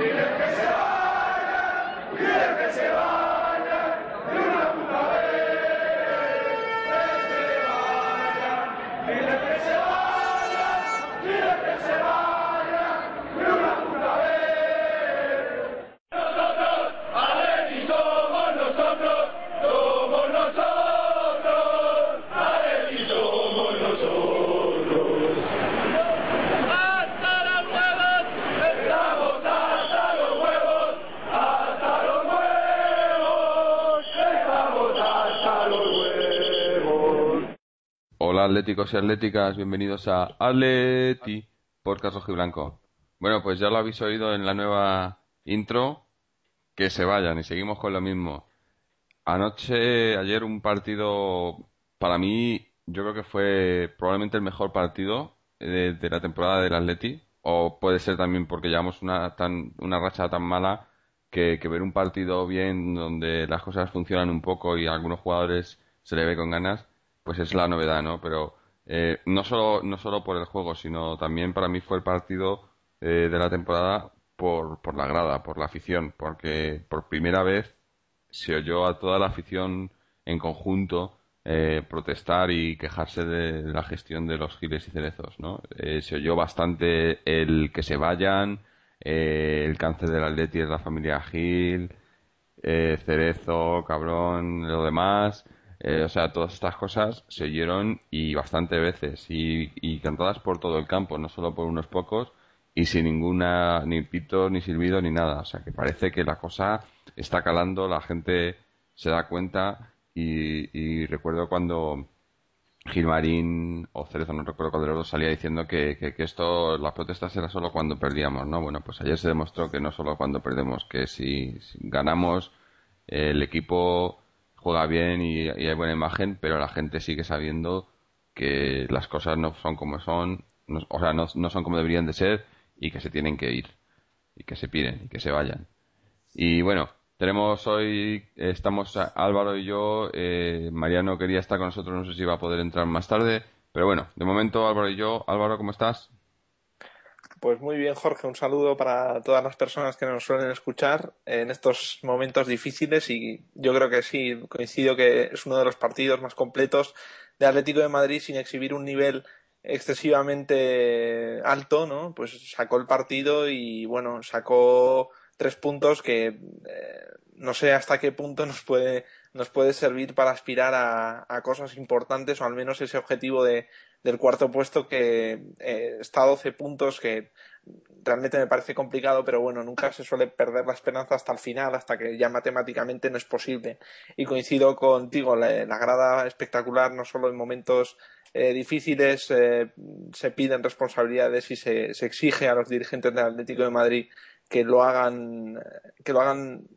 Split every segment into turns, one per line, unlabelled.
¡Piden que se vayan! Que se vayan! Atléticos y atléticas, bienvenidos a Atleti por Rojo y Blanco. Bueno, pues ya lo habéis oído en la nueva intro, que se vayan y seguimos con lo mismo. Anoche, ayer un partido, para mí, yo creo que fue probablemente el mejor partido de, la temporada del Atleti, o puede ser también porque llevamos una, tan, una racha tan mala que, que ver un partido bien donde las cosas funcionan un poco y a algunos jugadores se le ve con ganas, pues es la novedad, ¿no? Pero eh, no, solo, no solo por el juego, sino también para mí fue el partido eh, de la temporada por, por la grada, por la afición, porque por primera vez se oyó a toda la afición en conjunto eh, protestar y quejarse de la gestión de los giles y cerezos, ¿no? se oyó bastante el que se vayan, el cáncer del Atleti es la familia Gil, Cerezo, cabrón, lo demás. Eh, o sea, todas estas cosas se oyeron y bastante veces y, cantadas por todo el campo, no solo por unos pocos y sin ninguna, ni pito, ni silbido, ni nada. O sea, que parece que la cosa está calando, la gente se da cuenta y, recuerdo cuando Gilmarín o Cerezo, no recuerdo cuál de los dos, salía diciendo que, que, esto, las protestas era solo cuando perdíamos, ¿no? Bueno, pues ayer se demostró que no solo cuando perdemos, que si, ganamos, el equipo juega bien y, hay buena imagen, pero la gente sigue sabiendo que las cosas no son como son, o sea, no, son como deberían de ser y que se tienen que ir y que se piden y que se vayan. Y bueno, tenemos hoy, estamos Álvaro y yo, eh, Mariano quería estar con nosotros, no sé si va a poder entrar más tarde, pero bueno, de momento Álvaro y yo, Álvaro, ¿cómo estás?
Pues muy bien, Jorge. Un saludo para todas las personas que nos suelen escuchar en estos momentos difíciles y yo creo que sí, coincido que es uno de los partidos más completos de Atlético de Madrid sin exhibir un nivel excesivamente alto, ¿no? Pues sacó el partido y bueno, sacó tres puntos que eh, no sé hasta qué punto nos puede nos puede servir para aspirar a, cosas importantes o al menos ese objetivo de, del cuarto puesto que eh, está a 12 puntos, que realmente me parece complicado, pero bueno, nunca se suele perder la esperanza hasta el final, hasta que ya matemáticamente no es posible. Y coincido contigo, la, la grada espectacular, no solo en momentos eh, difíciles eh, se piden responsabilidades y se, se, exige a los dirigentes del Atlético de Madrid que lo hagan, que lo hagan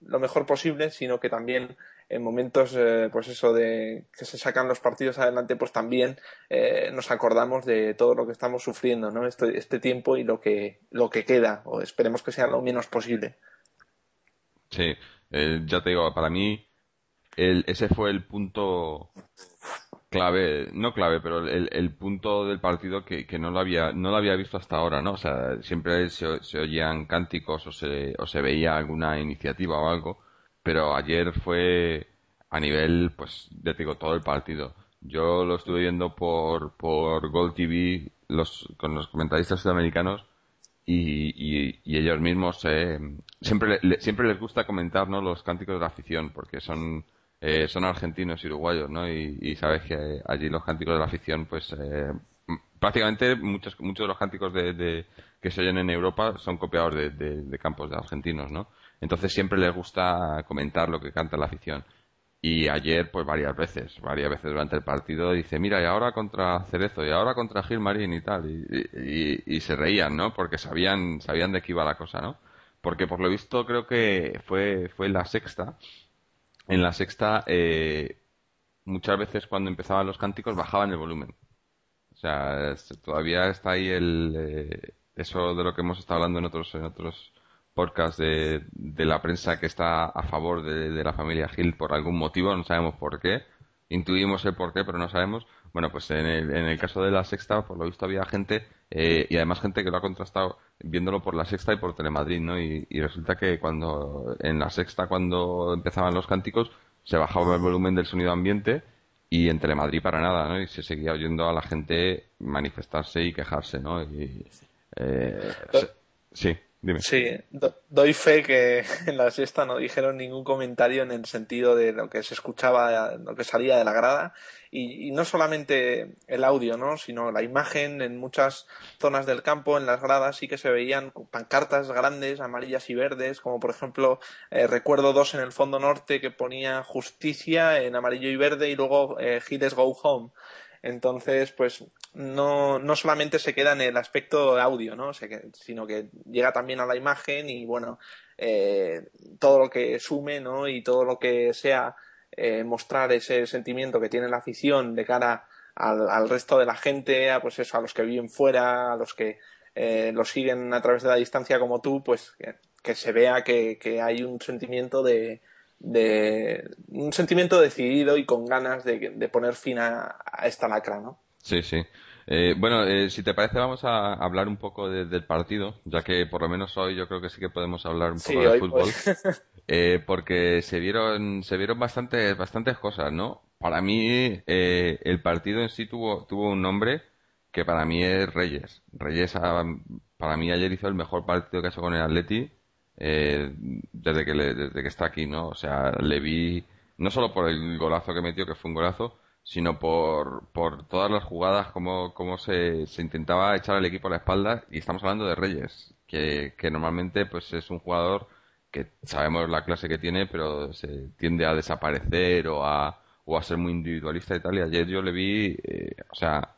lo mejor posible, sino que también en momentos, eh, pues eso, de que se sacan los partidos adelante, pues también eh, nos acordamos de todo lo que estamos sufriendo, ¿no? Este, este tiempo y lo que, lo que queda, o esperemos que sea lo menos posible.
Sí, eh, ya te digo, para mí ese fue el punto clave, no clave, pero el, punto del partido que, no lo había no lo había visto hasta ahora, ¿no? O sea, siempre se, se oían cánticos o se, o se veía alguna iniciativa o algo, pero ayer fue a nivel, pues, ya digo, todo el partido. Yo lo estuve viendo por, por Gold TV los, con los comentaristas sudamericanos y, y, ellos mismos eh, siempre, siempre les gusta comentar ¿no? los cánticos de la afición porque son, eh, son argentinos y uruguayos ¿no? y, sabes que allí los cánticos de la afición pues eh, prácticamente muchos, muchos de los cánticos de, que se oyen en Europa son copiados de, de campos de argentinos ¿no? Entonces siempre les gusta comentar lo que canta la afición. Y ayer, pues varias veces, varias veces durante el partido, dice, mira, y ahora contra Cerezo, y ahora contra Gilmarín y tal. Y, se reían, ¿no? Porque sabían, sabían de qué iba la cosa, ¿no? Porque por lo visto creo que fue, fue la sexta. En la sexta, eh, muchas veces cuando empezaban los cánticos bajaban el volumen. O sea, todavía está ahí el, eh, eso de lo que hemos estado hablando en otros, en otros podcast de, de la prensa que está a favor de, la familia Gil por algún motivo, no sabemos por qué. Intuimos el por qué, pero no sabemos. Bueno, pues en el, en el caso de la sexta, por lo visto había gente eh, y además gente que lo ha contrastado viéndolo por la sexta y por Telemadrid, ¿no? Y, resulta que cuando en la sexta cuando empezaban los cánticos se bajaba el volumen del sonido ambiente y en Telemadrid para nada, ¿no? Y se seguía oyendo a la gente manifestarse y quejarse, ¿no? Y, eh, sí.
Sí, doy fe que en la siesta no dijeron ningún comentario en el sentido de lo que se escuchaba, lo que salía de la grada. Y, no solamente el audio, ¿no? sino la imagen en muchas zonas del campo, en las gradas, sí que se veían pancartas grandes, amarillas y verdes, como por ejemplo, eh, recuerdo dos en el fondo norte que ponía justicia en amarillo y verde y luego eh, Giles Go Home. Entonces, pues no, no solamente se queda en el aspecto audio, ¿no? sino que llega también a la imagen y, bueno, eh, todo lo que sume, ¿no? Y todo lo que sea eh, mostrar ese sentimiento que tiene la afición de cara al, resto de la gente, a, pues eso, a los que viven fuera, a los que eh, lo siguen a través de la distancia como tú, pues que, se vea que, hay un sentimiento de, de un sentimiento decidido y con ganas de, poner fin a, esta lacra, ¿no?
Sí, sí. Eh, bueno, eh, si te parece vamos a hablar un poco del partido, ya que por lo menos hoy yo creo que sí que podemos hablar un poco de fútbol, pues. eh, porque se vieron se vieron bastantes bastantes cosas, ¿no? Para mí el partido en sí tuvo tuvo un nombre que para mí es Reyes. Reyes para mí ayer hizo el mejor partido que ha hecho con el Atleti eh, desde, que desde que está aquí, ¿no? O sea, le vi, no solo por el golazo que metió, que fue un golazo, sino por, por todas las jugadas, cómo, cómo se, se intentaba echar al equipo a la espalda. Y estamos hablando de Reyes, que, que normalmente pues es un jugador que sabemos la clase que tiene, pero se tiende a desaparecer o a, o a ser muy individualista y tal. Y ayer yo le vi, eh, o sea,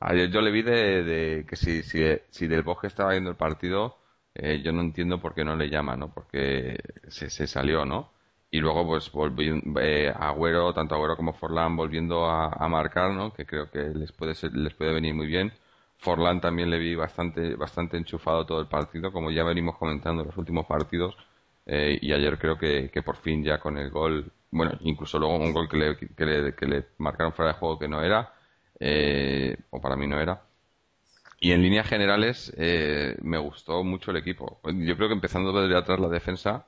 ayer yo le vi de, de que si, si, si Del Bosque estaba viendo el partido, eh, yo no entiendo por qué no le llama, ¿no? Porque se, se salió, ¿no? Y luego, pues, volví, eh, Agüero, tanto Agüero como Forlán volviendo a, marcar, ¿no? Que creo que les puede, les puede venir muy bien. Forlán también le vi bastante, bastante enchufado todo el partido, como ya venimos comentando en los últimos partidos. Eh, y ayer creo que, que por fin ya con el gol, bueno, incluso luego un gol que le, que le, que le marcaron fuera de juego que no era, eh, o para mí no era, y en líneas generales eh, me gustó mucho el equipo. Yo creo que empezando desde atrás la defensa,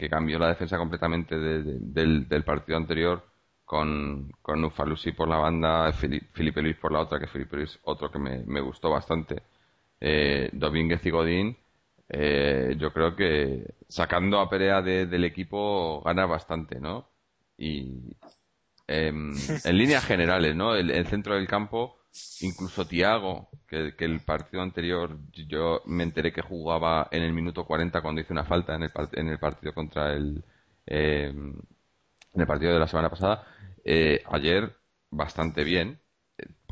que cambió la defensa completamente del, partido anterior, con, con Ufalusi por la banda, Felipe Luis por la otra, que Felipe Luis otro que me, gustó bastante, eh, Domínguez y Godín. Eh, yo creo que sacando a Perea del equipo gana bastante, ¿no? Y em, en líneas generales, ¿no? el centro del campo incluso Tiago, que, el partido anterior yo me enteré que jugaba en el minuto 40 cuando hice una falta en el, en el partido contra el eh, en el partido de la semana pasada. Eh, ayer bastante bien,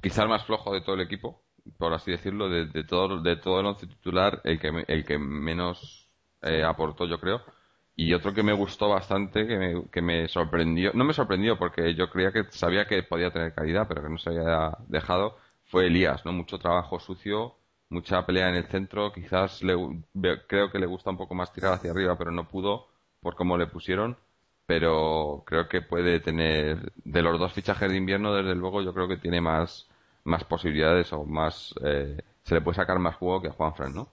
quizá el más flojo de todo el equipo, por así decirlo, de, todo de todo el once titular, el que el que menos eh, aportó yo creo. Y otro que me gustó bastante, que me, que me sorprendió, no me sorprendió porque yo creía que sabía que podía tener calidad, pero que no se había dejado, fue Elías, ¿no? Mucho trabajo sucio, mucha pelea en el centro, quizás le, creo que le gusta un poco más tirar hacia arriba, pero no pudo por cómo le pusieron, pero creo que puede tener, de los dos fichajes de invierno, desde luego yo creo que tiene más, más posibilidades o más, eh, se le puede sacar más juego que a Juanfran, ¿no?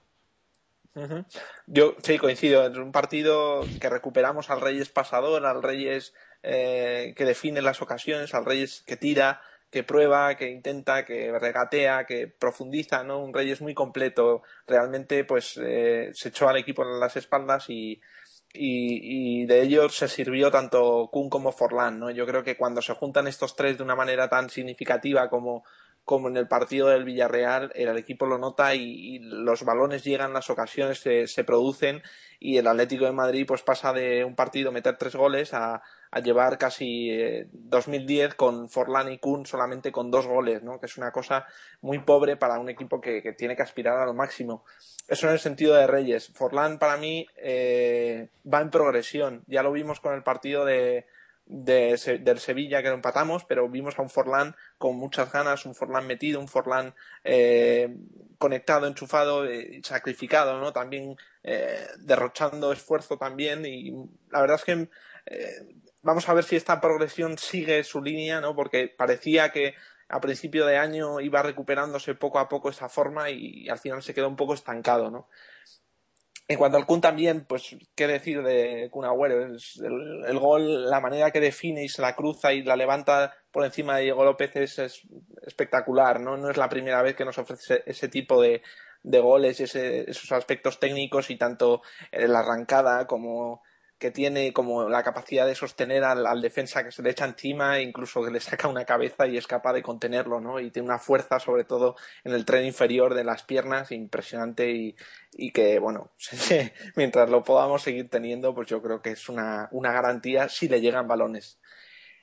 Yo sí coincido. Es un partido que recuperamos al Reyes pasador, al Reyes eh, que define las ocasiones, al Reyes que tira, que prueba, que intenta, que regatea, que profundiza, ¿no? Un Reyes muy completo. Realmente, pues, eh, se echó al equipo en las espaldas y, y, de ellos se sirvió tanto Kun como Forlán, ¿no? Yo creo que cuando se juntan estos tres de una manera tan significativa como como en el partido del Villarreal, el equipo lo nota y, los balones llegan, las ocasiones se, se, producen y el Atlético de Madrid pues pasa de un partido meter tres goles a, a llevar casi 2010 eh, con Forlán y Kuhn solamente con dos goles, ¿no? que es una cosa muy pobre para un equipo que, que tiene que aspirar a lo máximo. Eso en el sentido de Reyes. Forlán para mí eh, va en progresión. Ya lo vimos con el partido de, de, del Sevilla que lo empatamos, pero vimos a un Forlán con muchas ganas, un Forlán metido, un Forlán eh, conectado, enchufado, eh, sacrificado, ¿no? También eh, derrochando esfuerzo también y la verdad es que vamos a ver si esta progresión sigue su línea, ¿no? Porque parecía que a principio de año iba recuperándose poco a poco esa forma y, al final se quedó un poco estancado, ¿no? En cuanto al Kun también, pues qué decir de Kun Agüero, el, gol, la manera que define y se la cruza y la levanta por encima de Diego López es, espectacular, ¿no? No es la primera vez que nos ofrece ese tipo de, de goles, ese, esos aspectos técnicos y tanto la arrancada como que tiene como la capacidad de sostener al, defensa que se le echa encima, incluso que le saca una cabeza y es capaz de contenerlo, ¿no? Y tiene una fuerza, sobre todo en el tren inferior de las piernas, impresionante y, que, bueno, mientras lo podamos seguir teniendo, pues yo creo que es una, una garantía si le llegan balones.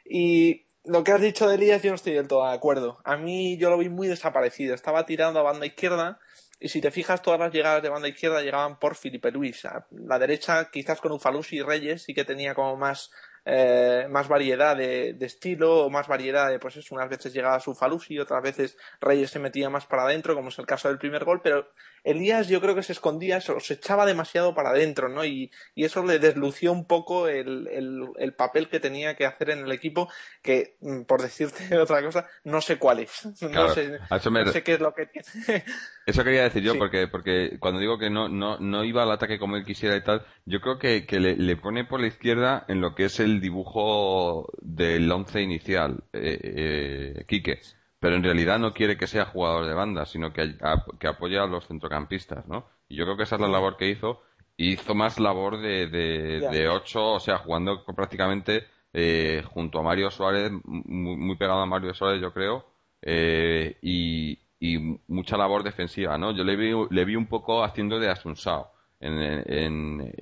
Y lo que has dicho de Elías, yo no estoy del todo de acuerdo. A mí yo lo vi muy desaparecido. Estaba tirando a banda izquierda y si te fijas, todas las llegadas de banda izquierda llegaban por Felipe Luis. La derecha, quizás con Ufalusi y Reyes, sí que tenía como más eh, más variedad de, estilo o más variedad de, pues eso, unas veces llegaba su Falusi, otras veces Reyes se metía más para adentro, como es el caso del primer gol, pero Elías yo creo que se escondía, se, se echaba demasiado para adentro, ¿no? Y, eso le deslució un poco el, el, papel que tenía que hacer en el equipo, que, mm, por decirte otra cosa, no sé cuál es. no, sé, qué es lo que tiene.
Eso quería decir yo, porque, porque cuando digo que no, no, no iba al ataque como él quisiera y tal, yo creo que, que le, le pone por la izquierda en lo que es el dibujo del once inicial, eh, eh, Quique, pero en realidad no quiere que sea jugador de banda, sino que, que apoye a los centrocampistas, ¿no? Y yo creo que esa es la labor que hizo. Hizo más labor de, de, ocho, o sea, jugando prácticamente eh, junto a Mario Suárez, muy, pegado a Mario Suárez, yo creo, eh, y, y, mucha labor defensiva, ¿no? Yo le vi, le vi un poco haciendo de Asunsao. En, en,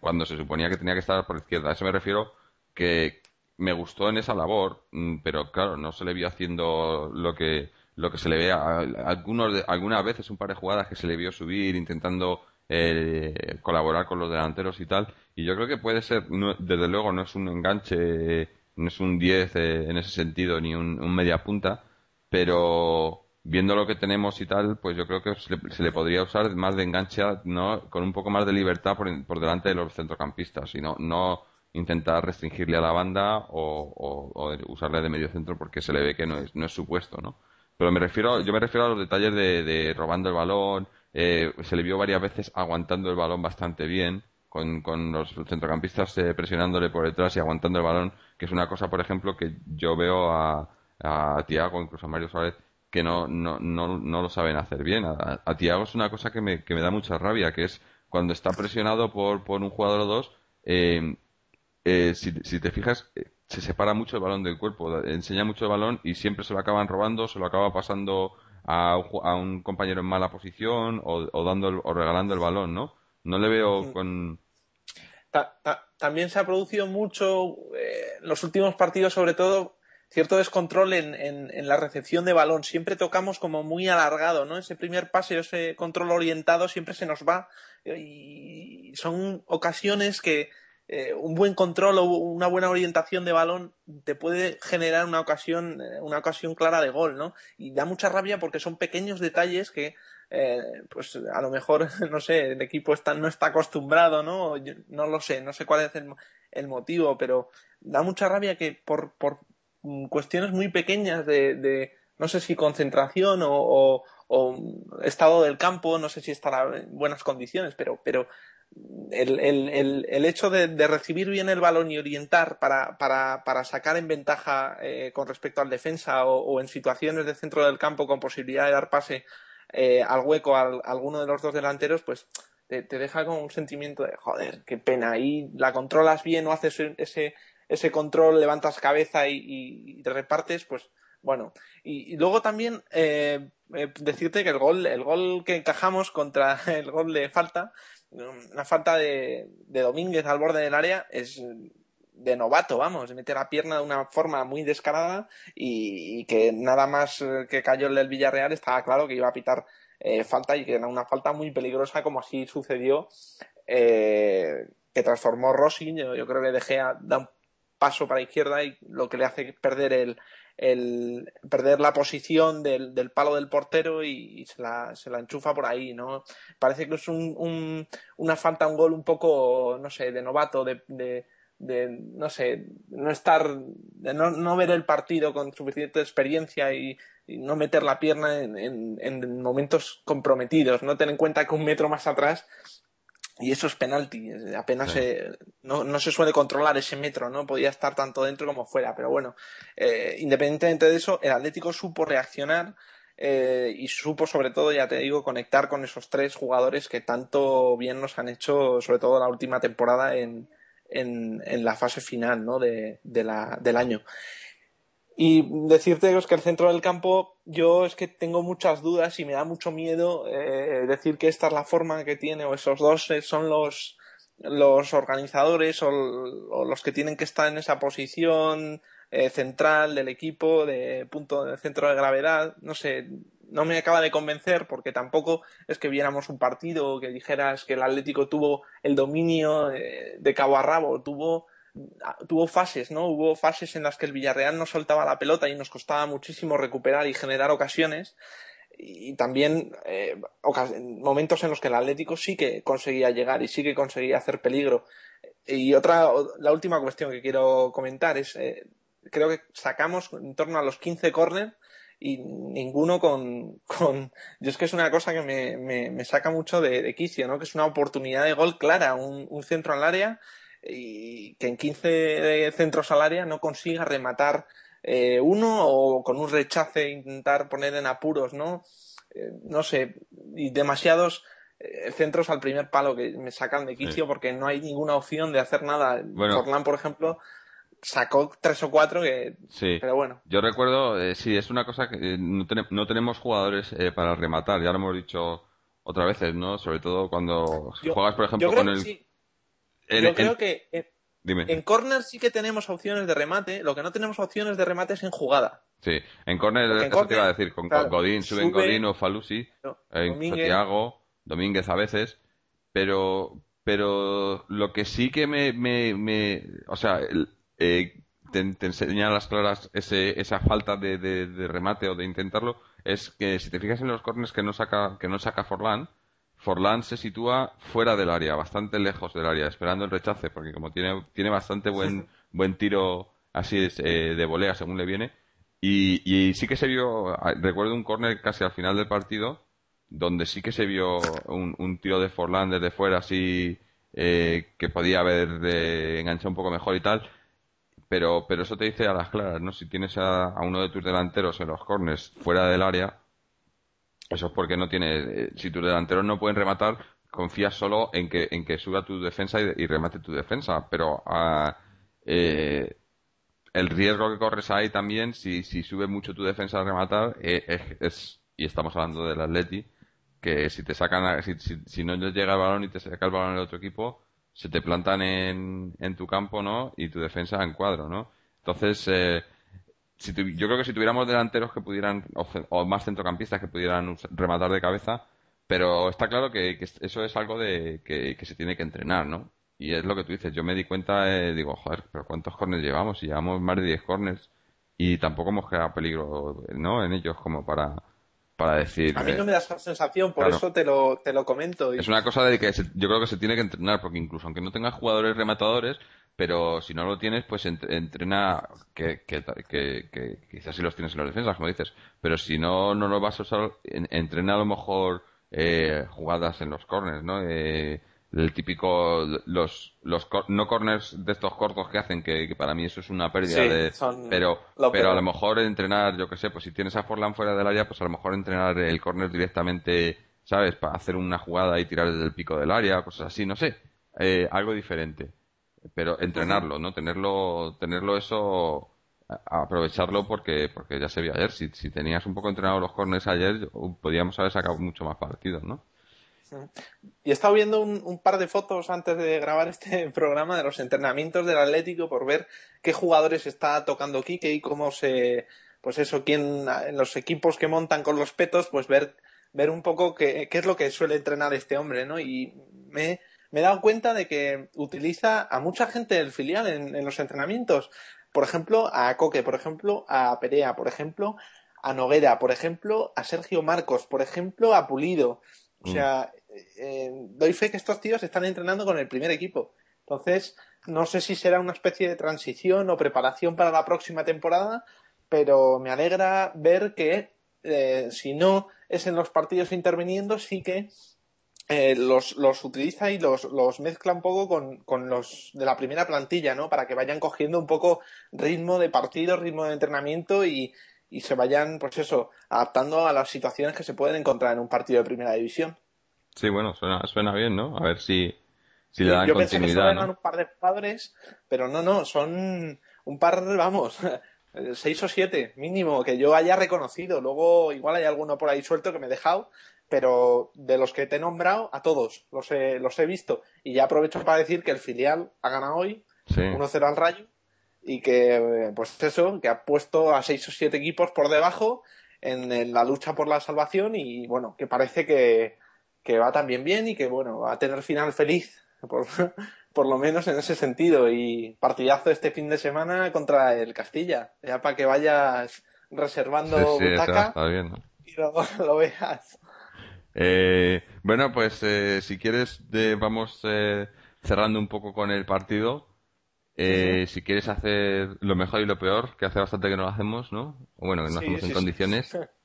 cuando se suponía que tenía que estar por la izquierda. A eso me refiero que me gustó en esa labor, mm, pero claro, no se le vio haciendo lo que lo que se le ve a, algunos algunas veces un par de jugadas que se le vio subir intentando eh, colaborar con los delanteros y tal. Y yo creo que puede ser desde luego no es un enganche no es un 10 eh, en ese sentido ni un, media punta pero viendo lo que tenemos y tal pues yo creo que se le, podría usar más de enganche no con un poco más de libertad por, por delante de los centrocampistas y no no intentar restringirle a la banda o, usarle de medio centro porque se le ve que no es, no es su puesto, ¿no? Pero me refiero, yo me refiero a los detalles de, robando el balón, eh, se le vio varias veces aguantando el balón bastante bien, con, con los centrocampistas eh, presionándole por detrás y aguantando el balón, que es una cosa, por ejemplo, que yo veo a, a Tiago, incluso a Mario Suárez, que no, no, no, no lo saben hacer bien. A, a Tiago es una cosa que me, que me da mucha rabia, que es cuando está presionado por, por un jugador o dos, eh, eh, si, te fijas, eh, se separa mucho el balón del cuerpo, enseña mucho el balón y siempre se lo acaban robando, se lo acaba pasando a, un compañero en mala posición o, dando o regalando el balón, ¿no? No le veo con...
también se ha producido mucho eh, en los últimos partidos, sobre todo, cierto descontrol en, en, la recepción de balón. Siempre tocamos como muy alargado, ¿no? Ese primer pase, ese control orientado siempre se nos va y son ocasiones que eh, un buen control o una buena orientación de balón te puede generar una ocasión, eh, una ocasión clara de gol, ¿no? Y da mucha rabia porque son pequeños detalles que, eh, pues a lo mejor, no sé, el equipo está, no está acostumbrado, ¿no? no lo sé, no sé cuál es el, motivo, pero da mucha rabia que por, por cuestiones muy pequeñas de, de no sé si concentración o, o, estado del campo, no sé si estará en buenas condiciones, pero, pero el, el, el, hecho de, recibir bien el balón y orientar para, para, para sacar en ventaja eh, con respecto al defensa o, en situaciones de centro del campo con posibilidad de dar pase eh, al hueco a, alguno de los dos delanteros, pues te, deja con un sentimiento de joder, qué pena. Ahí la controlas bien o haces ese, ese control, levantas cabeza y, te repartes, pues bueno. Y, luego también eh, decirte que el gol, el gol que encajamos contra el gol de falta una falta de, de Domínguez al borde del área es de novato, vamos, mete la pierna de una forma muy descarada y, que nada más que cayó el del Villarreal estaba claro que iba a pitar eh, falta y que era una falta muy peligrosa como así sucedió eh, que transformó Rossi, yo, creo que dejé a, da un paso para izquierda y lo que le hace perder el, el perder la posición del, del palo del portero y, se, la, se, la, enchufa por ahí, ¿no? Parece que es un, un, una falta, un gol un poco, no sé, de novato, de, de, de no sé, no estar, de no, no ver el partido con suficiente experiencia y, no meter la pierna en, en, momentos comprometidos, no tener en cuenta que un metro más atrás y eso es penalti, apenas no, no, se suele controlar ese metro, ¿no? Podía estar tanto dentro como fuera, pero bueno, eh, independientemente de eso, el Atlético supo reaccionar eh, y supo sobre todo, ya te digo, conectar con esos tres jugadores que tanto bien nos han hecho, sobre todo la última temporada en, en, en la fase final ¿no? de, de la, del año. Y decirte que el centro del campo, yo es que tengo muchas dudas y me da mucho miedo eh, decir que esta es la forma que tiene o esos dos son los, los organizadores o, los que tienen que estar en esa posición eh, central del equipo, de punto de centro de gravedad. No sé, no me acaba de convencer porque tampoco es que viéramos un partido que dijeras que el Atlético tuvo el dominio eh, de cabo a rabo, tuvo, tuvo fases, ¿no? Hubo fases en las que el Villarreal no soltaba la pelota y nos costaba muchísimo recuperar y generar ocasiones y también eh, momentos en los que el Atlético sí que conseguía llegar y sí que conseguía hacer peligro. Y otra, la última cuestión que quiero comentar es, eh, creo que sacamos en torno a los 15 córner y ninguno con, yo es que es una cosa que me, me, saca mucho de, de, quicio, ¿no? Que es una oportunidad de gol clara, un centro al área y que en 15 centros al área no consiga rematar eh, uno o con un rechace intentar poner en apuros, ¿no? Eh, no sé, y demasiados eh, centros al primer palo que me sacan de quicio porque no hay ninguna opción de hacer nada. Forlán, por ejemplo, sacó tres o cuatro que sí. pero bueno
yo recuerdo eh, sí es una cosa que eh, no, no, tenemos jugadores eh, para rematar ya lo hemos dicho otras veces no sobre todo cuando juegas por ejemplo con el
yo creo que en, Dime. en corner sí que tenemos opciones de remate lo que no tenemos opciones de remate es en jugada
sí en corner eso te iba a decir con Godín suben Godín o Falusi Santiago Domínguez a veces pero pero lo que sí que me, me, me o sea el, eh, te, enseña a las claras ese, esa falta de, de, remate o de intentarlo, es que si te fijas en los corners que no saca, que no saca Forlán, Forlán se sitúa fuera del área, bastante lejos del área, esperando el rechace, porque como tiene, tiene bastante buen, buen tiro así eh, de volea según le viene, y, y, sí que se vio, ah, recuerdo un córner casi al final del partido, donde sí que se vio un, un tiro de Forlán desde fuera así, eh, que podía haber eh, enganchado un poco mejor y tal, pero, pero eso te dice a las claras, ¿no? Si tienes a, uno de tus delanteros en los corners fuera del área, eso es porque no tiene, eh, si tus delanteros no pueden rematar, confías solo en que, en que suba tu defensa y, remate tu defensa, pero eh, el riesgo que corres ahí también, si, si sube mucho tu defensa a rematar, eh, es, y estamos hablando del Atleti, que si te sacan, si, si, si no llega el balón y te saca el balón el otro equipo, se te plantan en, en tu campo, ¿no? Y tu defensa en cuadro, ¿no? Entonces, eh, si yo creo que si tuviéramos delanteros que pudieran, o, más centrocampistas que pudieran rematar de cabeza, pero está claro que, eso es algo de que, se tiene que entrenar, ¿no? Y es lo que tú dices, yo me di cuenta, eh, digo, joder, pero ¿cuántos corners llevamos? Y llevamos más de 10 corners y tampoco hemos creado peligro, ¿no? En ellos como para, para decir.
A mí no me da esa sensación, por eso te lo, te lo comento.
Es una cosa de que yo creo que se tiene que entrenar, porque incluso aunque no tengas jugadores rematadores, pero si no lo tienes, pues entrena, que, que, que, quizás si los tienes en las defensas, como dices, pero si no, no lo vas a usar, entrena a lo mejor eh, jugadas en los corners, ¿no? Eh, el típico los los no corners de estos cortos que hacen que, para mí eso es una pérdida de pero pero a lo mejor entrenar yo que sé pues si tienes a Forlan fuera del área pues a lo mejor entrenar el corner directamente sabes para hacer una jugada y tirar desde el pico del área cosas así no sé. Eh, algo diferente pero entrenarlo no tenerlo tenerlo eso aprovecharlo porque porque ya se vio ayer. Si, si tenías un poco entrenado los corners ayer podíamos haber sacado mucho más partidos no
y he estado viendo un, par de fotos antes de grabar este programa de los entrenamientos del Atlético por ver qué jugadores está tocando Quique y cómo se, pues eso, quién, en los equipos que montan con los petos, pues ver, ver un poco qué, qué es lo que suele entrenar este hombre, ¿no? Y me, me he dado cuenta de que utiliza a mucha gente del filial en, en los entrenamientos. Por ejemplo, a Coque, por ejemplo, a Perea, por ejemplo, a Noguera, por ejemplo, a Sergio Marcos, por ejemplo, a Pulido. O sea, eh, doy fe que estos tíos están entrenando con el primer equipo. Entonces, no sé si será una especie de transición o preparación para la próxima temporada, pero me alegra ver que eh, si no es en los partidos interviniendo, sí que eh, los, los, utiliza y los, los, mezcla un poco con, con, los de la primera plantilla, ¿no? Para que vayan cogiendo un poco ritmo de partido, ritmo de entrenamiento y, y se vayan, pues eso, adaptando a las situaciones que se pueden encontrar en un partido de primera división.
Sí, bueno, suena, suena bien, ¿no? A ver si, si le dan
Yo
continuidad.
Pensé que solo
¿no?
eran un par de jugadores, pero no, no, son un par, vamos, seis o siete mínimo que yo haya reconocido. Luego igual hay alguno por ahí suelto que me he dejado, pero de los que te he nombrado, a todos los he, los he visto. Y ya aprovecho para decir que el filial ha ganado hoy
Sí.
1-0 al Rayo y que, pues eso, que ha puesto a seis o siete equipos por debajo en, en la lucha por la salvación y bueno, que parece que, que va también bien y que bueno, va a tener final feliz, por, por lo menos en ese sentido. Y partidazo este fin de semana contra el Castilla, ya para que vayas reservando
Sí, sí,
butaca
está bien, ¿no?
y luego lo veas.
Eh, bueno, pues eh, si quieres de- vamos eh, cerrando un poco con el partido. Eh, Si quieres hacer lo mejor y lo peor, que hace bastante que no lo hacemos, ¿no? O bueno, que no
Sí,
hacemos en condiciones.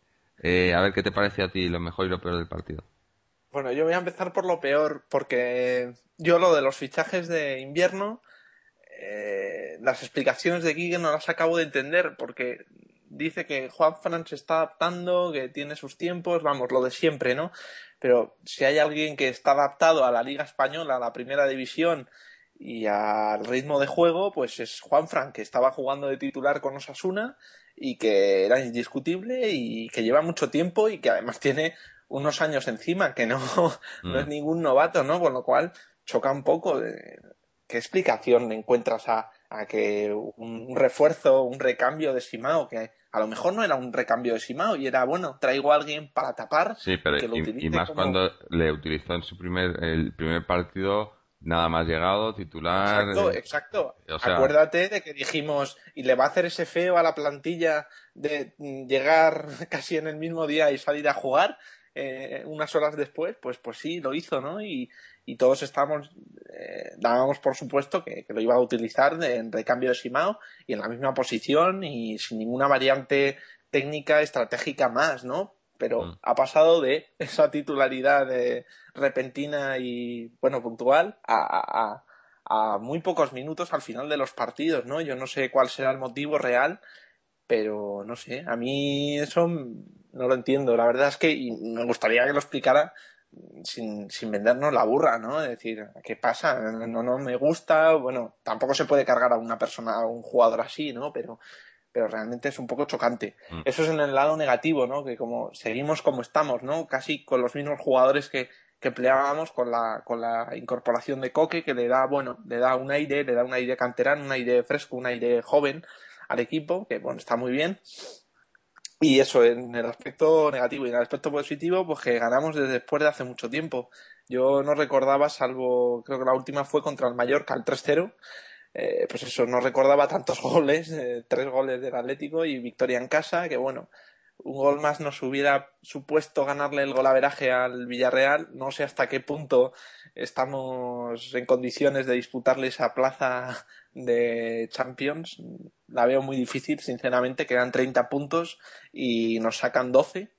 Eh, a ver qué te parece a ti lo mejor y lo peor del partido.
Bueno, yo voy a empezar por lo peor, porque yo lo de los fichajes de invierno, eh, las explicaciones de Guille no las acabo de entender, porque dice que Juan Fran se está adaptando, que tiene sus tiempos, vamos, lo de siempre, ¿no? Pero si hay alguien que está adaptado a la Liga Española, a la Primera División y al ritmo de juego, pues es Juan Fran, que estaba jugando de titular con Osasuna y que era indiscutible y que lleva mucho tiempo y que además tiene unos años encima, que no, no es
Mm.
ningún novato, ¿no? Con lo cual choca un poco. De... ¿Qué explicación encuentras a, a que un, un refuerzo, un recambio de Simao, que a lo mejor no era un recambio de Simao y era, bueno, traigo a alguien para tapar,
Sí, pero
que lo
y, y más
como-
cuando le utilizó en su primer el primer partido nada más llegado, titular.
Exacto,
eh,
exacto.
o sea-
Acuérdate de que dijimos, y le va a hacer ese feo a la plantilla de mm, llegar casi en el mismo día y salir a jugar eh, unas horas después, pues, pues sí, lo hizo, ¿no? Y, y todos estábamos, eh, dábamos por supuesto que, que lo iba a utilizar de- en recambio de Simao y en la misma posición y sin ninguna variante técnica estratégica más, ¿no? Pero
Mm.
ha pasado de esa titularidad eh, repentina y, bueno, puntual a, a- a- a muy pocos minutos al final de los partidos, ¿no? Yo no sé cuál será el motivo real, pero no sé, a mí eso no lo entiendo. La verdad es que y me gustaría que lo explicara sin, sin vendernos la burra, ¿no? Es decir, ¿qué pasa? No, no me gusta, bueno, tampoco se puede cargar a una persona, a un jugador así, ¿no? Pero, pero realmente es un poco chocante.
Mm.
Eso es en el lado negativo, ¿no? Que como seguimos como estamos, ¿no? Casi con los mismos jugadores que, que empleábamos con la, con la incorporación de Coque, que le da, bueno, le da un aire, le da un aire canterano, un aire fresco, un aire joven al equipo, que bueno, está muy bien. Y eso en el aspecto negativo y en el aspecto positivo, pues que ganamos desde después de hace mucho tiempo. Yo no recordaba, salvo, creo que la última fue contra el Mallorca, el 3-0. Eh, pues eso, no recordaba tantos goles, eh, tres goles del Atlético y victoria en casa, que bueno, un gol más nos hubiera supuesto ganarle el golaveraje al Villarreal. No sé hasta qué punto estamos en condiciones de disputarle esa plaza de Champions. La veo muy difícil, sinceramente. Quedan 30 puntos y nos sacan 12.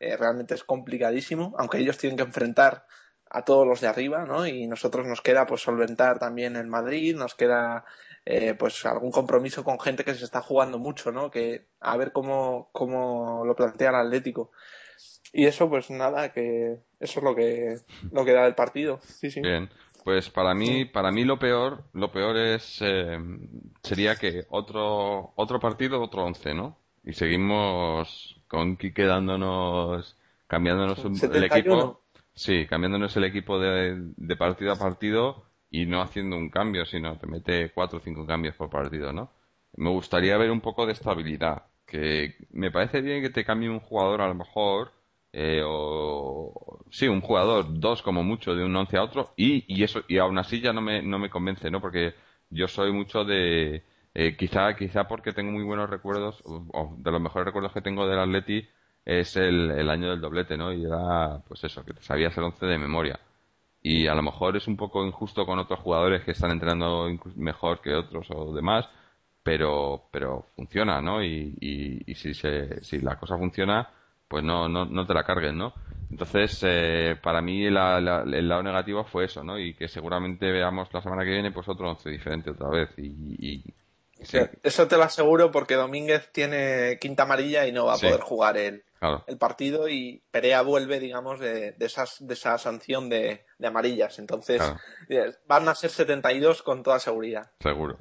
Eh, realmente es complicadísimo, aunque ellos tienen que enfrentar a todos los de arriba, ¿no? Y nosotros nos queda pues solventar también el Madrid, nos queda eh, pues algún compromiso con gente que se está jugando mucho, ¿no? Que a ver cómo, cómo lo plantea el Atlético. Y eso, pues nada, que eso es lo que, lo que da el partido. Sí, sí.
Bien, pues para mí, para mí lo peor, lo peor es eh, sería que otro otro partido, otro once, ¿no? Y seguimos con Quique dándonos, cambiándonos un- el
71.
equipo, sí, cambiándonos el equipo de, de partido a partido y no haciendo un cambio, sino que mete cuatro o cinco cambios por partido, ¿no? Me gustaría ver un poco de estabilidad, que me parece bien que te cambie un jugador a lo mejor eh, o sí, un jugador, dos como mucho, de un once a otro, y, y eso, y aún así ya no me, no me convence, ¿no? Porque yo soy mucho de, eh, quizá, quizá porque tengo muy buenos recuerdos, o, o de los mejores recuerdos que tengo del Atleti es el, el año del doblete, ¿no? Y era, pues eso, que te sabías el once de memoria. Y a lo mejor es un poco injusto con otros jugadores que están entrenando mejor que otros o demás, pero, pero funciona, ¿no? Y, y, si, se, si la cosa funciona, pues no, no, no te la cargues, ¿no? Entonces, eh, para mí el lado negativo fue eso, ¿no? Y que seguramente veamos la semana que viene pues otro once diferente otra vez. Y,
Eso te lo aseguro porque Domínguez tiene quinta amarilla y no va a poder jugar el, el partido y Perea vuelve, digamos, de, de, esas, de esa sanción de, de amarillas. Entonces, eh, van a ser 72 con toda seguridad.
Seguro.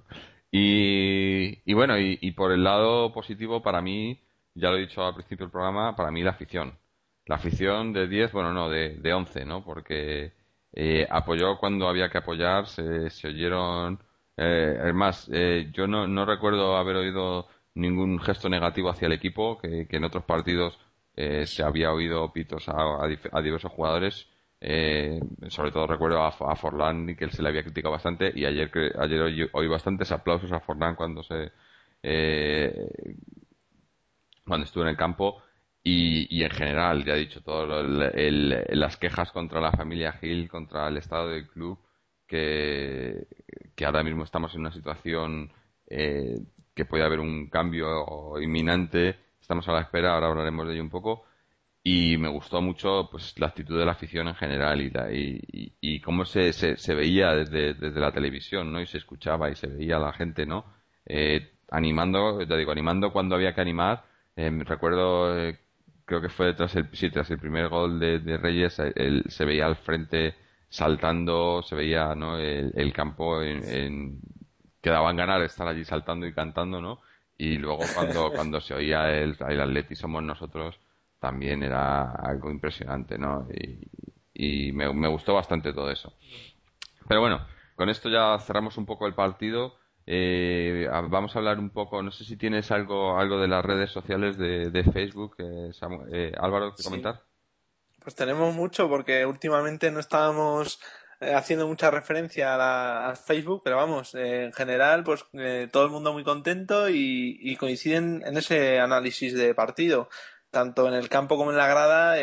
Y, y bueno, y, y, por el lado positivo, para mí, ya lo he dicho al principio del programa, para mí la afición. La afición de 10, bueno, no, de, de 11, ¿no? Porque eh, apoyó cuando había que apoyar, se, se oyeron. Eh, es más, eh, yo no, no recuerdo haber oído ningún gesto negativo hacia el equipo, que, que en otros partidos eh, se había oído pitos a, a, diversos jugadores. Eh, sobre todo recuerdo a, a, Forlán que él se le había criticado bastante. Y ayer ayer oí, bastantes aplausos a Forlán cuando se eh, cuando estuvo en el campo. Y, y en general ya he dicho todo el, las quejas contra la familia Gil contra el estado del club que, que ahora mismo estamos en una situación eh, que puede haber un cambio inminente estamos a la espera, ahora hablaremos de ello un poco. Y me gustó mucho pues la actitud de la afición en general y, la, y, y, cómo se, se, veía desde, desde, la televisión, ¿no? Y se escuchaba y se veía a la gente, ¿no? Eh, animando, te digo, animando cuando había que animar. Eh, recuerdo, eh, creo que fue tras el, sí, tras el primer gol de, de Reyes, se veía al frente saltando, se veía, ¿no? El, campo en, en, que daban ganar estar allí saltando y cantando, ¿no? Y luego cuando, cuando se oía el, el Atleti somos nosotros, también era algo impresionante, ¿no? Y, y me, me, gustó bastante todo eso. Pero bueno, con esto ya cerramos un poco el partido. Eh, vamos a hablar un poco, no sé si tienes algo, algo de las redes sociales de, de Facebook, eh, eh, Álvaro, ¿qué comentar?
Pues tenemos mucho porque últimamente no estábamos haciendo mucha referencia a, Facebook, pero vamos, eh, en general, pues eh, todo el mundo muy contento y, y, coinciden en ese análisis de partido, tanto en el campo como en la grada,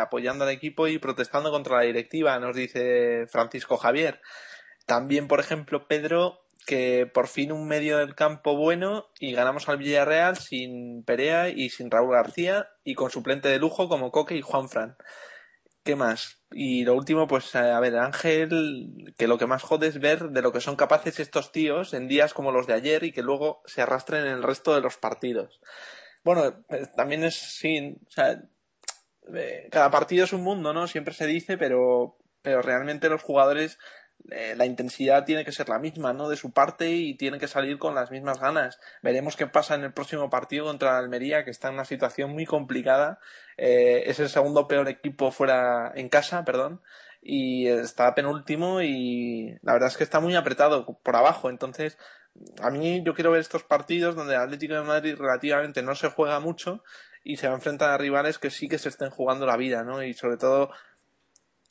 apoyando al equipo y protestando contra la directiva, nos dice Francisco Javier. También, por ejemplo, Pedro, que por fin un medio del campo bueno y ganamos al Villarreal sin Perea y sin Raúl García y con suplente de lujo como Coque y Juan Fran. ¿Qué más? Y lo último, pues a ver, Ángel, que lo que más jode es ver de lo que son capaces estos tíos en días como los de ayer y que luego se arrastren en el resto de los partidos. Bueno, eh, también es, sí, eh, cada partido es un mundo, ¿no? Siempre se dice, pero, pero realmente los jugadores eh, la intensidad tiene que ser la misma, ¿no? De su parte y tiene que salir con las mismas ganas. Veremos qué pasa en el próximo partido contra Almería, que está en una situación muy complicada. Eh, es el segundo peor equipo fuera en casa, perdón, y está penúltimo y la verdad es que está muy apretado por abajo. Entonces, a mí yo quiero ver estos partidos donde el Atlético de Madrid relativamente no se juega mucho y se va a enfrentar a rivales que sí que se estén jugando la vida, ¿no? Y sobre todo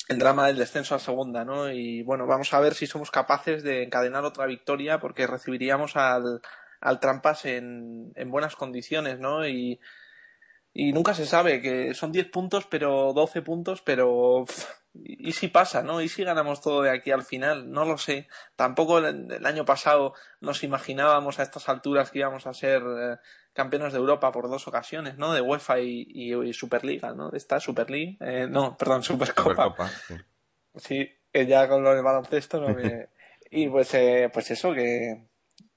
el drama del descenso a segunda, ¿no? Y bueno, vamos a ver si somos capaces de encadenar otra victoria porque recibiríamos al, al Trampas en, en buenas condiciones, ¿no? Y, y nunca se sabe que son 10 puntos, pero 12 puntos, pero y si pasa, ¿no? Y si ganamos todo de aquí al final, no lo sé. Tampoco el, año pasado nos imaginábamos a estas alturas que íbamos a ser eh, campeones de Europa por dos ocasiones, ¿no? De UEFA y, y, Superliga, ¿no? De esta Superliga, eh, no, perdón, Supercopa. sí. sí, ya con lo del baloncesto no me... y pues, eh, pues eso, que,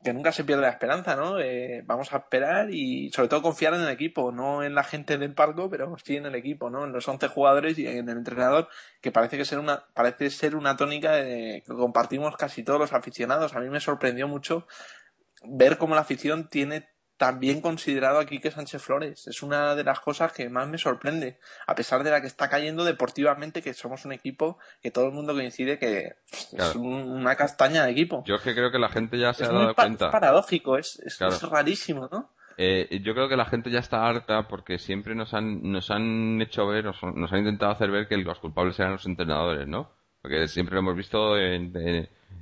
que nunca se pierde la esperanza, ¿no? Vamos a esperar y sobre todo confiar en el equipo, no en la gente del parco, pero sí en el equipo, ¿no? En los 11 jugadores y en el entrenador, que parece que ser una, parece ser una tónica que compartimos casi todos los aficionados. A mí me sorprendió mucho ver cómo la afición tiene también considerado aquí que Sánchez Flores. Es una de las cosas que más me sorprende, a pesar de la que está cayendo deportivamente, que somos un equipo que todo el mundo coincide que es una castaña de equipo.
Yo es que creo que la gente ya se ha dado cuenta.
Es paradójico, es, es, rarísimo, ¿no?
Eh, yo creo que la gente ya está harta porque siempre nos han, nos han hecho ver, nos, nos han intentado hacer ver que los culpables eran los entrenadores, ¿no? Porque siempre lo hemos visto en,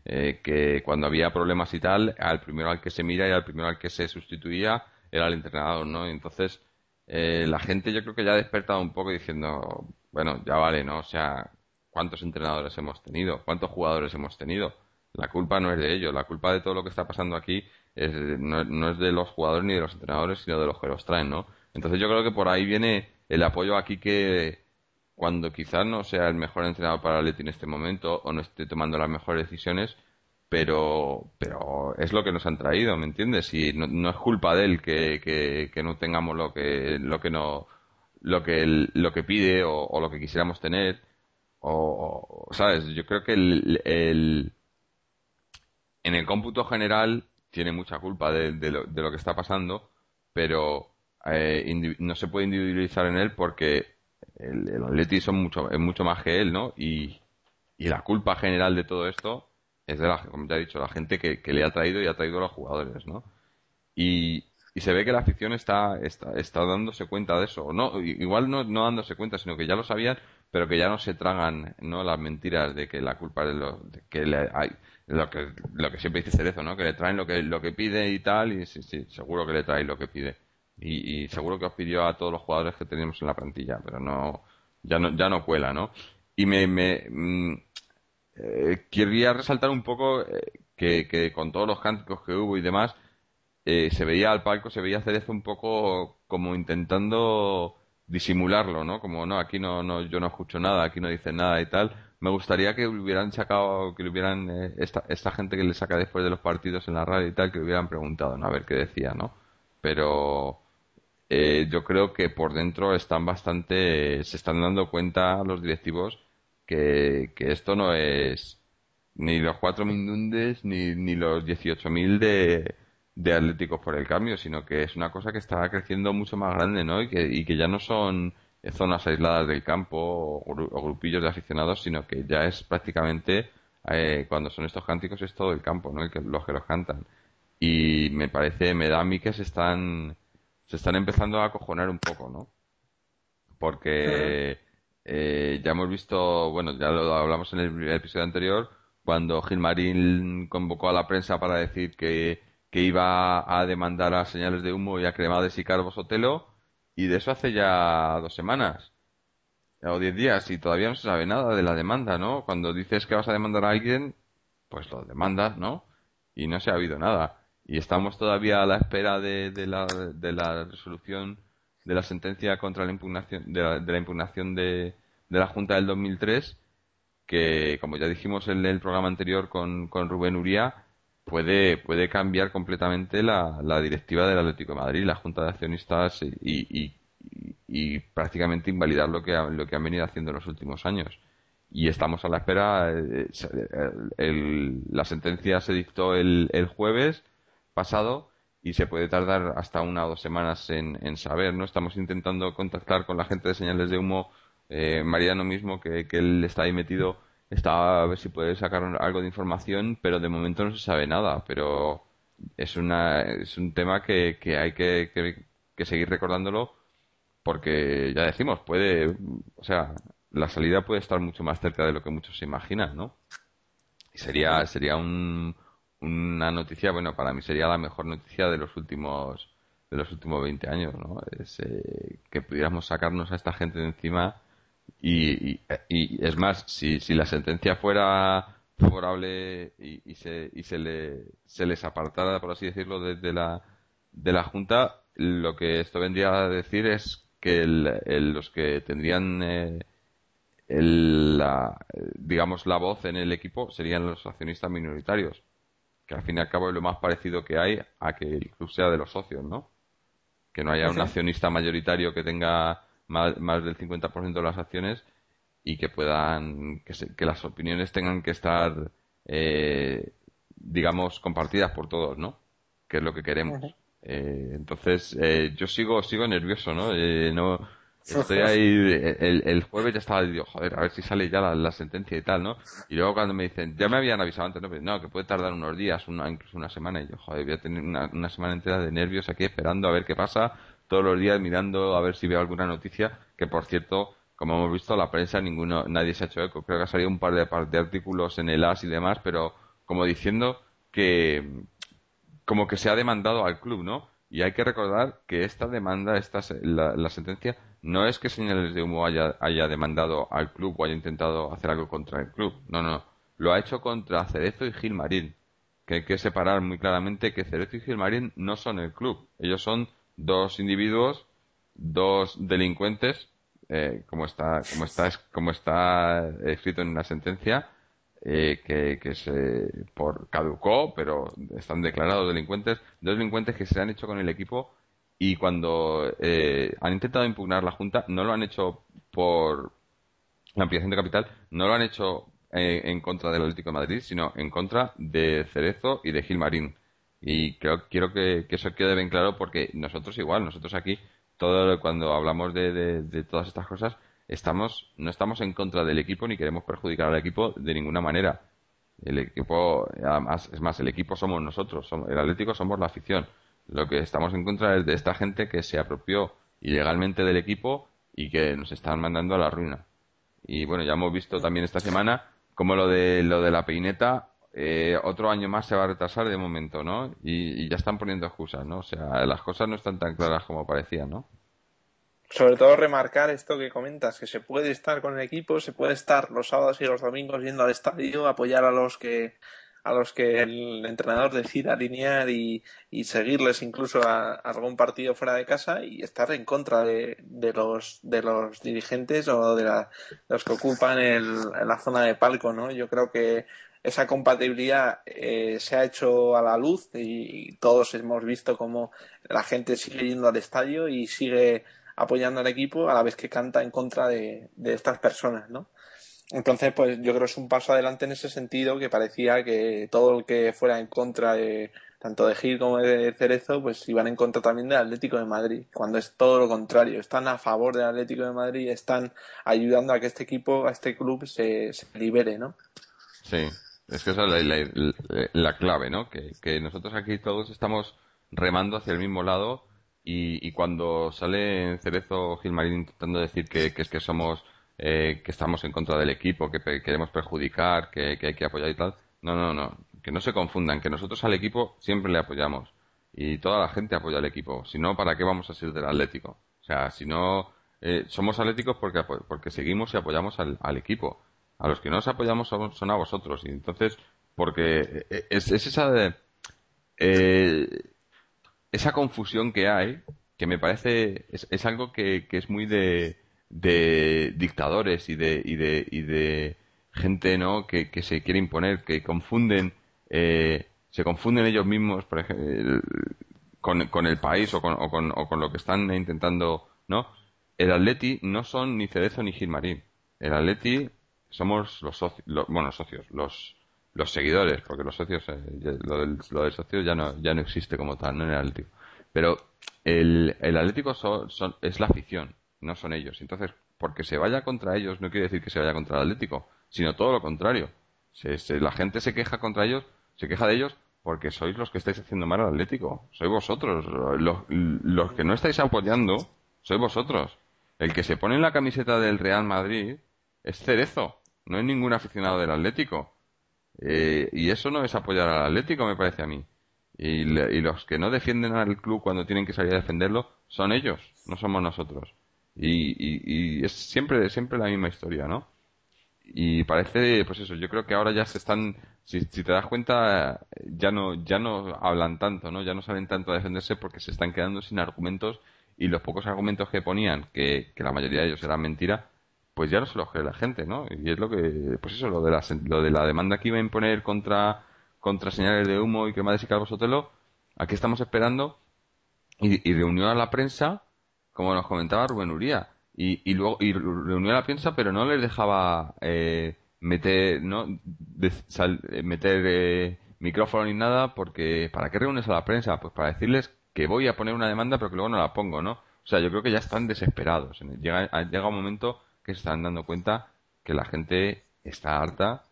eh, que cuando había problemas y tal, al primero al que se mira y al primero al que se sustituía era el entrenador, ¿no? Entonces, eh, la gente yo creo que ya ha despertado un poco diciendo, bueno, ya vale, ¿no? O sea, ¿cuántos entrenadores hemos tenido? ¿Cuántos jugadores hemos tenido? La culpa no es de ellos, la culpa de todo lo que está pasando aquí es, no, es de los jugadores ni de los entrenadores, sino de los que los traen, ¿no? Entonces yo creo que por ahí viene el apoyo aquí que cuando quizás no sea el mejor entrenador para Leti en este momento o no esté tomando las mejores decisiones, pero, pero es lo que nos han traído, ¿me entiendes? Y no, es culpa de él que, que, no tengamos lo que, lo que no, lo que, lo que pide o, lo que quisiéramos tener. O, ¿sabes? Yo creo que el, el, en el cómputo general tiene mucha culpa de, lo, de lo, que está pasando, pero eh, no se puede individualizar en él porque el, el Atleti son mucho, es mucho más que él, ¿no? Y, la culpa general de todo esto es de la, como ya he dicho, la gente que, le ha traído y ha traído a los jugadores, ¿no? Y, y se ve que la afición está, está, dándose cuenta de eso. No, igual no, no dándose cuenta, sino que ya lo sabían, pero que ya no se tragan ¿no? las mentiras de que la culpa es de, lo, que le hay. Lo que, lo que siempre dice Cerezo, ¿no? Que le traen lo que, lo que pide y tal, y sí, sí, seguro que le trae lo que pide. Y, y seguro que os pidió a todos los jugadores que teníamos en la plantilla, pero no, ya no, ya no cuela, ¿no? Y me, me, mm, eh, querría resaltar un poco eh, que, con todos los cánticos que hubo y demás, eh, se veía al palco, se veía Cerezo un poco como intentando disimularlo, ¿no? Como, no, aquí no, no, yo no escucho nada, aquí no dicen nada y tal. Me gustaría que hubieran sacado, que hubieran, esta, esta gente que le saca después de los partidos en la radio y tal, que hubieran preguntado, ¿no? A ver qué decía, ¿no? Pero yo creo que por dentro están bastante, se están dando cuenta los directivos que, esto no es ni los cuatro mindundes ni, ni los 18.000 de, de Atléticos por el cambio, sino que es una cosa que está creciendo mucho más grande, ¿no? Y que, y que ya no son zonas aisladas del campo o, grupillos de aficionados, sino que ya es prácticamente, eh, cuando son estos cánticos, es todo el campo, ¿no? El que, los que los cantan. Y me parece, me da a mí que se están, se están empezando a acojonar un poco, ¿no? Porque eh, ya hemos visto, bueno, ya lo hablamos en el, episodio anterior, cuando Gilmarín convocó a la prensa para decir que, que iba a demandar a señales de humo y a Cremades y Carbo Sotelo, y de eso hace ya dos semanas o diez días y todavía no se sabe nada de la demanda, ¿no? Cuando dices que vas a demandar a alguien, pues lo demandas, ¿no? Y no se ha habido nada. Y estamos todavía a la espera de, de, la, de la resolución de la sentencia contra la impugnación de la, impugnación de, de, la Junta del 2003 que como ya dijimos en el programa anterior con, con Rubén Uría puede puede cambiar completamente la, la directiva del Atlético de Madrid la Junta de Accionistas y, y, prácticamente invalidar lo que lo que han venido haciendo en los últimos años. Y estamos a la espera eh, la sentencia se dictó el, el jueves pasado y se puede tardar hasta una o dos semanas en, en saber, ¿no? Estamos intentando contactar con la gente de señales de humo, eh, Mariano mismo, que, que él está ahí metido, está a ver si puede sacar algo de información, pero de momento no se sabe nada, pero es, una, es un tema que, que hay que, que, seguir recordándolo porque ya decimos, puede, o sea, la salida puede estar mucho más cerca de lo que muchos se imaginan, ¿no? Y sería, sería un, una noticia, bueno, para mí sería la mejor noticia de los últimos de los últimos 20 años, ¿no? Es, eh, que pudiéramos sacarnos a esta gente de encima y, y, es más, si, si la sentencia fuera favorable y, y, se, le, se les apartara, por así decirlo, desde la, de la Junta, lo que esto vendría a decir es que el, los que tendrían eh, el, la, digamos la voz en el equipo serían los accionistas minoritarios que al fin y al cabo es lo más parecido que hay a que el club sea de los socios, ¿no? Que no haya un accionista mayoritario que tenga más, del 50% de las acciones y que puedan, que, las opiniones tengan que estar, eh, digamos, compartidas por todos, ¿no? Que es lo que queremos. Eh, entonces, eh, yo sigo, sigo nervioso, ¿no? no Estoy ahí, el, el jueves ya estaba, digo, joder, a ver si sale ya la, sentencia y tal, ¿no? Y luego cuando me dicen, ya me habían avisado antes, no, pues, no que puede tardar unos días, una, incluso una semana, y yo, joder, voy a tener una, una semana entera de nervios aquí esperando a ver qué pasa, todos los días mirando a ver si veo alguna noticia, que por cierto, como hemos visto, la prensa ninguno, nadie se ha hecho eco. Creo que ha salido un par de, de artículos en el AS y demás, pero como diciendo que, como que se ha demandado al club, ¿no? Y hay que recordar que esta demanda, esta, la sentencia, no es que Señales de Humo haya, haya demandado al club o haya intentado hacer algo contra el club. No, no. Lo ha hecho contra Cerezo y Gilmarín. Que hay que separar muy claramente que Cerezo y Gilmarín no son el club. Ellos son dos individuos, dos delincuentes, eh, como está, como está, como está escrito en la sentencia, eh, que, que, se por caducó, pero están declarados delincuentes, dos delincuentes que se han hecho con el equipo y cuando eh, han intentado impugnar la Junta no lo han hecho por la ampliación de capital, no lo han hecho eh, en contra del Atlético de Madrid, sino en contra de Cerezo y de Gilmarín. Y creo, quiero que, eso quede bien claro porque nosotros igual, nosotros aquí, todo cuando hablamos de, de, todas estas cosas, estamos no estamos en contra del equipo ni queremos perjudicar al equipo de ninguna manera. El equipo, además, es más, el equipo somos nosotros, el Atlético somos la afición. Lo que estamos en contra es de esta gente que se apropió ilegalmente del equipo y que nos están mandando a la ruina. Y bueno, ya hemos visto también esta semana cómo lo de lo de la peineta eh, otro año más se va a retrasar de momento, ¿no? Y, y, ya están poniendo excusas, ¿no? O sea, las cosas no están tan claras como parecían, ¿no?
Sobre todo remarcar esto que comentas, que se puede estar con el equipo, se puede estar los sábados y los domingos yendo al estadio, apoyar a los que a los que el entrenador decida alinear y, seguirles incluso a, algún partido fuera de casa y estar en contra de, los de los dirigentes o de, los que ocupan el, la zona de palco, ¿no? Yo creo que esa compatibilidad eh, se ha hecho a la luz y, todos hemos visto cómo la gente sigue yendo al estadio y sigue apoyando al equipo a la vez que canta en contra de, de estas personas, ¿no? Entonces, pues yo creo que es un paso adelante en ese sentido que parecía que todo el que fuera en contra de tanto de Gil como de Cerezo, pues iban en contra también del Atlético de Madrid, cuando es todo lo contrario, están a favor del Atlético de Madrid están ayudando a que este equipo, a este club se, libere, ¿no?
Sí, es que esa es la, clave, ¿no? Que, nosotros aquí todos estamos remando hacia el mismo lado y, cuando sale Cerezo o Gilmarín intentando decir que, que es que somos eh, que estamos en contra del equipo, que queremos perjudicar, que, hay que apoyar y tal. No, no, no. Que no se confundan, que nosotros al equipo siempre le apoyamos. Y toda la gente apoya al equipo. Si no, ¿para qué vamos a ser del Atlético? O sea, si no, eh, somos atléticos porque, porque seguimos y apoyamos al, equipo. A los que no os apoyamos son, a vosotros. Y entonces, porque eh, es, esa de, esa confusión que hay, que me parece, es, es algo que es muy de, de dictadores y de, y de, y de gente ¿no? que, que se quiere imponer, que confunden, eh, se confunden ellos mismos por ejemplo, con, con, el país o con, o, con, o con lo que están intentando. ¿no? El Atleti no son ni Cerezo ni Gilmarín. El Atleti somos los socios, bueno, socios, los, los seguidores, porque los socios, eh, lo, del, lo del socio ya no, ya no existe como tal, no en el Atlético. Pero el, el Atlético son, es la afición, no son ellos. Entonces, porque se vaya contra ellos no quiere decir que se vaya contra el Atlético, sino todo lo contrario. la gente se queja contra ellos, se queja de ellos porque sois los que estáis haciendo mal al Atlético. Sois vosotros. Los, que no estáis apoyando, sois vosotros. El que se pone en la camiseta del Real Madrid es Cerezo, no es ningún aficionado del Atlético. Eh, y eso no es apoyar al Atlético, me parece a mí. Y, los que no defienden al club cuando tienen que salir a defenderlo son ellos, no somos nosotros. Y, y, es siempre, siempre la misma historia, ¿no? Y parece, pues eso, yo creo que ahora ya se están, si, te das cuenta, ya no, ya no hablan tanto, ¿no? Ya no salen tanto a defenderse porque se están quedando sin argumentos y los pocos argumentos que ponían, que, la mayoría de ellos eran mentira, pues ya no se los cree la gente, ¿no? Y es lo que, pues eso, lo de la, lo de la demanda que iba a imponer contra, contra señales de humo y quemadas y Carlos Sotelo, aquí estamos esperando y, y reunió a la prensa como nos comentaba Rubén Uría. Y, y luego y reunió la prensa, pero no les dejaba eh, meter, ¿no? Eh, meter eh, micrófono ni nada, porque ¿para qué reúnes a la prensa? Pues para decirles que voy a poner una demanda, pero que luego no la pongo, ¿no? O sea, yo creo que ya están desesperados. Llega, llega un momento que se están dando cuenta que la gente está harta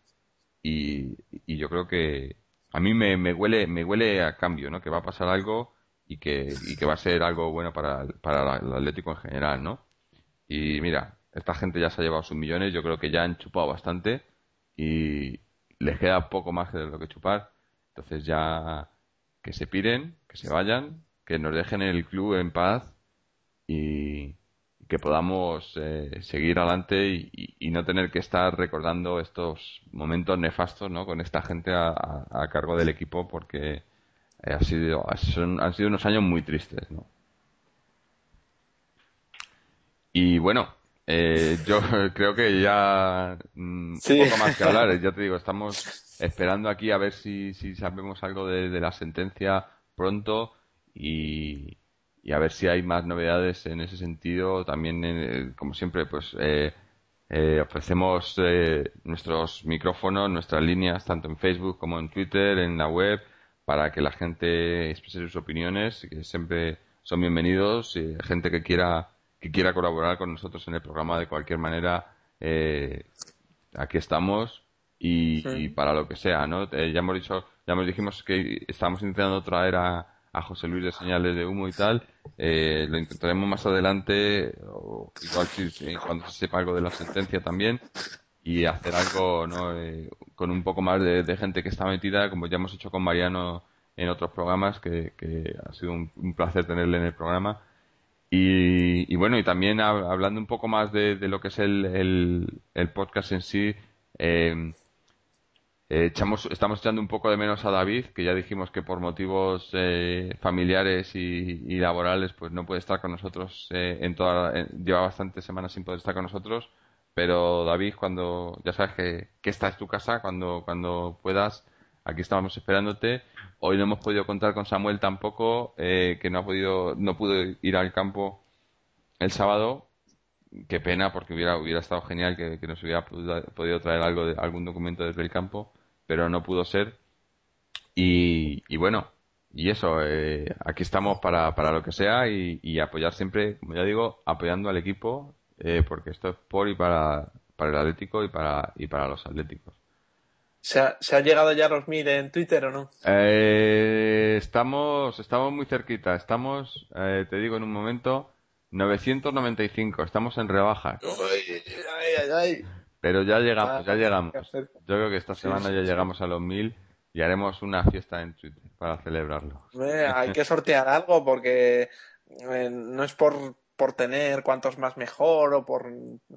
y, y yo creo que a mí me, me, huele me huele a cambio, ¿no? Que va a pasar algo y que, y que va a ser algo bueno para, para el Atlético en general, ¿no? Y mira, esta gente ya se ha llevado sus millones, yo creo que ya han chupado bastante y les queda poco más de lo que chupar. Entonces ya que se piren, que se vayan, que nos dejen el club en paz y, que podamos eh, seguir adelante y, no tener que estar recordando estos momentos nefastos ¿no? con esta gente a, cargo del equipo porque ha sido, han sido unos años muy tristes. ¿no? Y bueno, eh, yo creo que ya mm, poco más que hablar. Ya te digo, estamos esperando aquí a ver si, si sabemos algo de, de la sentencia pronto y, y a ver si hay más novedades en ese sentido. También, eh, como siempre, pues eh, eh, ofrecemos nuestros micrófonos, nuestras líneas, tanto en Facebook como en Twitter, en la web, para que la gente exprese sus opiniones, que siempre son bienvenidos. y gente que quiera que quiera colaborar con nosotros en el programa de cualquier manera, aquí estamos. Y, para lo que sea, ¿no? ya hemos dicho, ya hemos dijimos que estamos intentando traer a, a José Luis de señales de humo y tal. Eh, lo intentaremos más adelante, o igual si, cuando se sepa algo de la sentencia también, y hacer algo ¿no? Eh, con un poco más de, gente que está metida, como ya hemos hecho con Mariano en otros programas, que, ha sido un, placer tenerle en el programa. Y, bueno, y también hablando un poco más de, lo que es el, el, podcast en sí, eh, eh, estamos echando un poco de menos a David, que ya dijimos que por motivos eh, familiares y, laborales pues no puede estar con nosotros eh, en toda lleva bastantes semanas sin poder estar con nosotros, pero David cuando ya sabes que, que esta es tu casa, cuando cuando puedas aquí estamos esperándote. Hoy no hemos podido contar con Samuel tampoco, que no ha podido no pudo ir al campo el sábado. Qué pena porque hubiera hubiera estado genial que, nos hubiera podido traer algo de algún documento desde el campo pero no pudo ser. Y, bueno, y eso, eh, aquí estamos para, para lo que sea y, apoyar siempre, como ya digo, apoyando al equipo, eh, porque esto es por y para, para el Atlético y para, y para los Atléticos.
¿Se ha, ¿Se ha llegado ya a los mil en Twitter o no?
Eh, estamos, estamos muy cerquita, estamos, te digo en un momento, 995, estamos en rebaja. Ay, ay, ay, pero ya llegamos, ya llegamos. Yo creo que esta semana ya llegamos a los mil y haremos una fiesta en Twitter para celebrarlo.
hay que sortear algo porque eh, no es por, por tener cuantos más mejor o por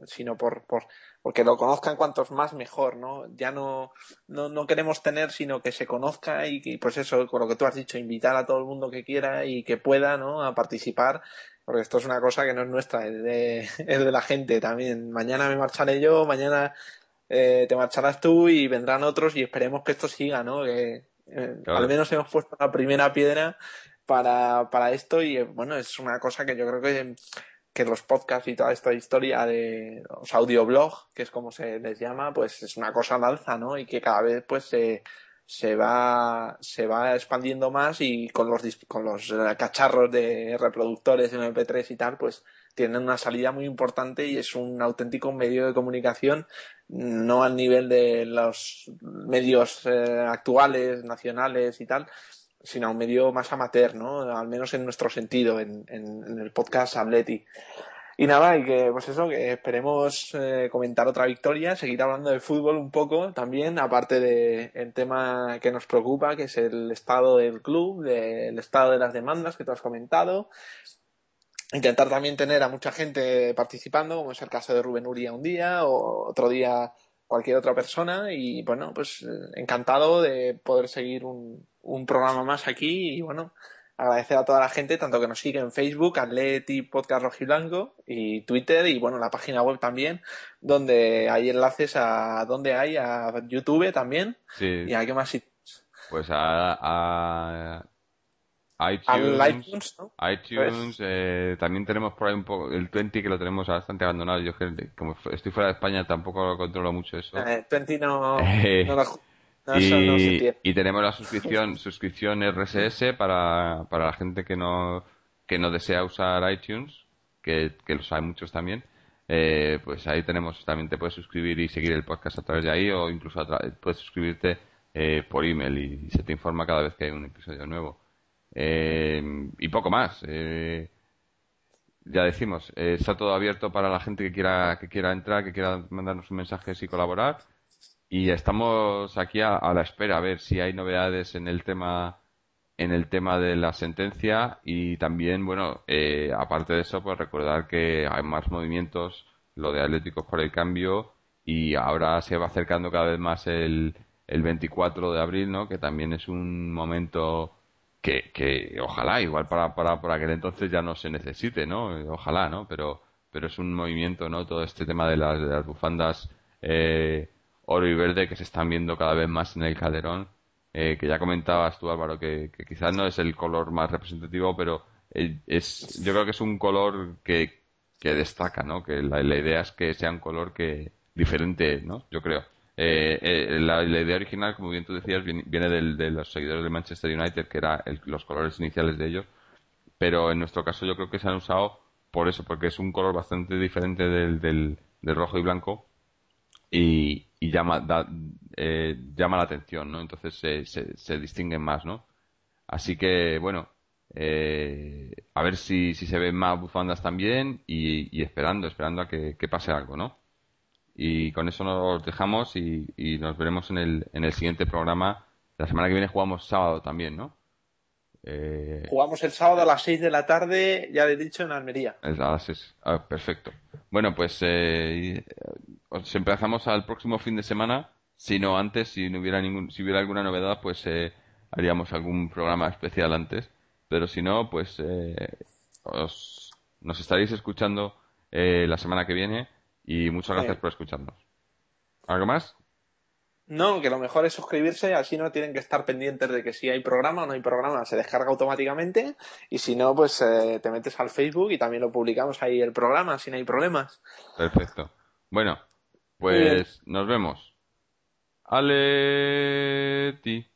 sino por, por porque lo conozcan cuantos más mejor, ¿no? Ya no, no, no queremos tener, sino que se conozca y, y, pues eso, con lo que tú has dicho, invitar a todo el mundo que quiera y que pueda, ¿no? A participar porque esto es una cosa que no es nuestra, es de, la gente también. Mañana me marcharé yo, mañana eh, te marcharás tú y vendrán otros y esperemos que esto siga, ¿no? Que eh, al menos hemos puesto la primera piedra para, para esto y eh, bueno, es una cosa que yo creo que, que los podcasts y toda esta historia de los audioblogs, que es como se les llama, pues es una cosa al alza, ¿no? Y que cada vez pues se se va, se va expandiendo más y con los, con los eh, cacharros de reproductores en MP3 y tal, pues tienen una salida muy importante y es un auténtico medio de comunicación, no al nivel de los medios eh, actuales, nacionales y tal, sino a un medio más amateur, ¿no? Al menos en nuestro sentido, en, en el podcast Ableti. Y nada, y que pues eso, que esperemos eh, comentar otra victoria, seguir hablando de fútbol un poco también, aparte del tema que nos preocupa, que es el estado del club, del estado de las demandas que tú has comentado. Intentar también tener a mucha gente participando, como es el caso de Rubén Uria un día, o otro día cualquier otra persona. Y bueno, pues eh, encantado de poder seguir un, un programa más aquí y bueno, agradecer a toda la gente, tanto que nos sigue en Facebook, Atleti Podcast Rojiblanco y Twitter y bueno, la página web también, donde hay enlaces a donde hay, a YouTube también. Sí. Y a qué más sitios.
Pues a, iTunes, iTunes eh, también tenemos por ahí un poco el 20 que lo tenemos bastante abandonado. Yo como estoy fuera de España tampoco lo controlo mucho eso.
Eh, 20 no, no lo
y, tenemos la suscripción, suscripción RSS para, para la gente que no, que no desea usar iTunes, que, que los hay muchos también. Eh, pues ahí tenemos, también te puedes suscribir y seguir el podcast a través de ahí o incluso puedes suscribirte eh, por email y, se te informa cada vez que hay un episodio nuevo. Eh, y poco más. ya decimos, está todo abierto para la gente que quiera, que quiera entrar, que quiera mandarnos un mensaje y colaborar. Y estamos aquí a, la espera a ver si hay novedades en el tema en el tema de la sentencia y también, bueno, eh, aparte de eso, pues recordar que hay más movimientos, lo de Atléticos por el Cambio y ahora se va acercando cada vez más el, el 24 de abril, ¿no? Que también es un momento que, que ojalá, igual para, para, para aquel entonces ya no se necesite, ¿no? Ojalá, ¿no? Pero, pero es un movimiento, ¿no? Todo este tema de las, de las bufandas eh, oro y verde que se están viendo cada vez más en el Calderón eh, que ya comentabas tú Álvaro, que, quizás no es el color más representativo, pero es, yo creo que es un color que, que destaca, ¿no? Que la, idea es que sea un color que diferente, ¿no? Yo creo. Eh, eh, la, idea original, como bien tú decías, viene, de los seguidores de Manchester United, que eran los colores iniciales de ellos, pero en nuestro caso yo creo que se han usado por eso, porque es un color bastante diferente del, del, del rojo y blanco y, y llama, eh, llama la atención, ¿no? Entonces se, se, distinguen más, ¿no? Así que, bueno, eh, a ver si, si se ven más bufandas también y, esperando, esperando a que, pase algo, ¿no? Y con eso nos dejamos y, y nos veremos en el, en el siguiente programa. La semana que viene jugamos sábado también, ¿no?
Eh... Jugamos el sábado a las 6 de la tarde, ya he dicho, en Almería.
A las 6. Ah, perfecto. Bueno, pues eh, empezamos al próximo fin de semana. Si no antes, si no hubiera ningún, si hubiera alguna novedad, pues eh, haríamos algún programa especial antes. Pero si no, pues eh, os, nos estaréis escuchando eh, la semana que viene y muchas gracias por escucharnos. ¿Algo más?
No, que lo mejor es suscribirse, así no tienen que estar pendientes de que si hay programa o no hay programa, se descarga automáticamente y si no, pues eh, te metes al Facebook y también lo publicamos ahí el programa, si no hay problemas.
Perfecto. Bueno, pues nos vemos. Aleti.